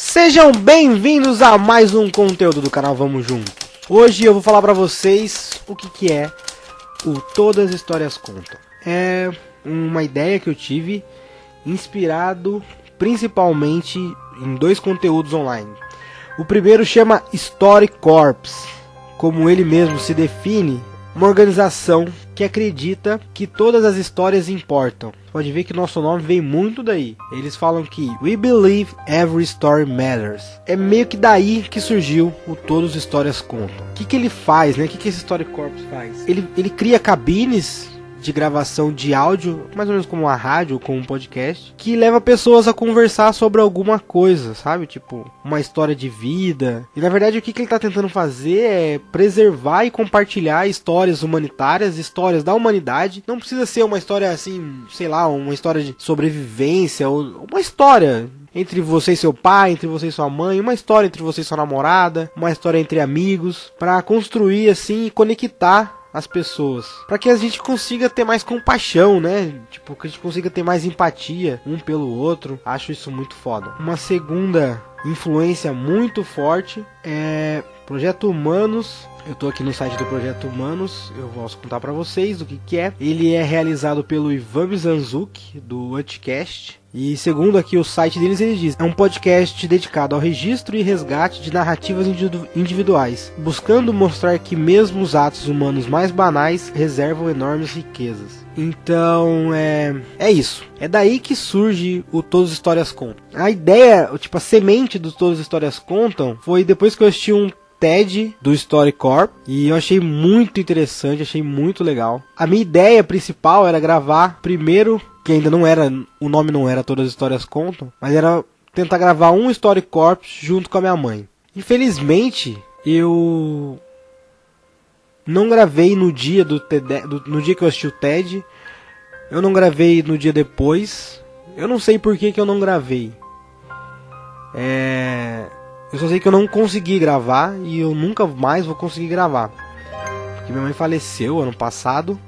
Sejam bem-vindos a mais um conteúdo do canal Vamos Junto. Hoje eu vou falar pra vocês o que, que é o Todas as Histórias Contam. É uma ideia que eu tive inspirado principalmente em dois conteúdos online. O primeiro chama Story Corps, como ele mesmo se define, uma organização que acredita que todas as histórias importam. Pode ver que nosso nome vem muito daí. Eles falam que We Believe Every Story Matters. É meio que daí que surgiu o Todas as Histórias Contam. O que, que ele faz, né? O que, que esse Story Corps faz? Ele, ele cria cabines de gravação de áudio, mais ou menos como uma rádio como um podcast, que leva pessoas a conversar sobre alguma coisa, sabe? Tipo, uma história de vida. E na verdade o que, que ele está tentando fazer é preservar e compartilhar histórias humanitárias, histórias da humanidade. Não precisa ser uma história assim, sei lá, uma história de sobrevivência, ou uma história entre você e seu pai, entre você e sua mãe, uma história entre você e sua namorada, uma história entre amigos, para construir assim e conectar as pessoas, para que a gente consiga ter mais compaixão, né? Tipo, que a gente consiga ter mais empatia um pelo outro. Acho isso muito foda. Uma segunda influência muito forte é Projeto Humanos. Eu tô aqui no site do Projeto Humanos, eu vou contar para vocês o que, que é. Ele é realizado pelo Ivan Mizanzuki, do Anticast. E segundo aqui o site deles, ele diz: é um podcast dedicado ao registro e resgate de narrativas individuais, buscando mostrar que mesmo os atos humanos mais banais reservam enormes riquezas. Então é, é isso. É daí que surge o Todas as Histórias Contam. A ideia, tipo, a semente do Todas as Histórias Contam foi depois que eu assisti um TED do StoryCorp e eu achei muito interessante, achei muito legal. A minha ideia principal era gravar primeiro, que ainda não era, o nome não era Todas as Histórias Contam, mas era tentar gravar um StoryCorp junto com a minha mãe. Infelizmente, eu não gravei no dia do, TED, do no dia que eu assisti o TED. Eu não gravei no dia depois. Eu não sei por que, que eu não gravei. É, eu só sei que eu não consegui gravar e eu nunca mais vou conseguir gravar. Porque minha mãe faleceu ano passado.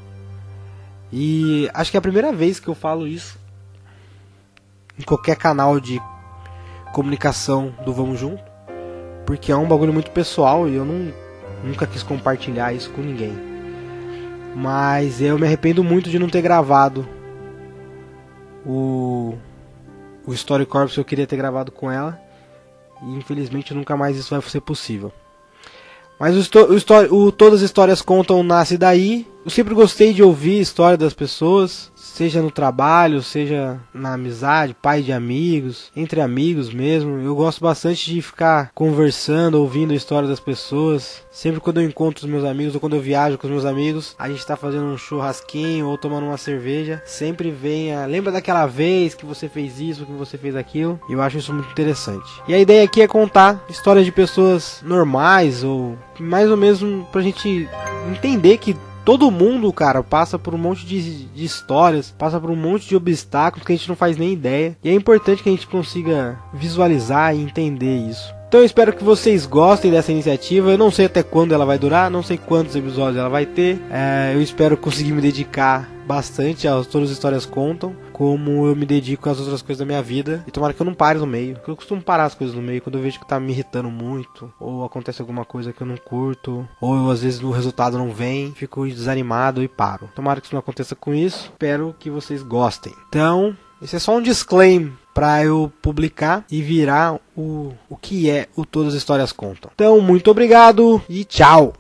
E acho que é a primeira vez que eu falo isso em qualquer canal de comunicação do Vamos Junto. Porque é um bagulho muito pessoal e eu não, nunca quis compartilhar isso com ninguém. Mas eu me arrependo muito de não ter gravado o, o Story Corps que eu queria ter gravado com ela. E infelizmente nunca mais isso vai ser possível. Mas o, o, o Todas as Histórias Contam nasce daí. Eu sempre gostei de ouvir a história das pessoas seja no trabalho, seja na amizade, pai de amigos, entre amigos mesmo. Eu gosto bastante de ficar conversando, ouvindo a história das pessoas. Sempre quando eu encontro os meus amigos ou quando eu viajo com os meus amigos, a gente tá fazendo um churrasquinho ou tomando uma cerveja, sempre vem a lembra daquela vez que você fez isso, que você fez aquilo. E eu acho isso muito interessante. E a ideia aqui é contar histórias de pessoas normais ou mais ou menos pra gente entender que todo mundo, cara, passa por um monte de, de, histórias, passa por um monte de obstáculos que a gente não faz nem ideia. E é importante que a gente consiga visualizar e entender isso. Então eu espero que vocês gostem dessa iniciativa. Eu não sei até quando ela vai durar, não sei quantos episódios ela vai ter. É, eu espero conseguir me dedicar bastante a todas as histórias contam, como eu me dedico às outras coisas da minha vida. E tomara que eu não pare no meio. Porque eu costumo parar as coisas no meio quando eu vejo que tá me irritando muito, ou acontece alguma coisa que eu não curto, ou eu, às vezes o resultado não vem, fico desanimado e paro. Tomara que isso não aconteça com isso. Espero que vocês gostem. Então, esse é só um disclaimer para eu publicar e virar o, o que é o Todas as Histórias Contam. Então, muito obrigado e tchau!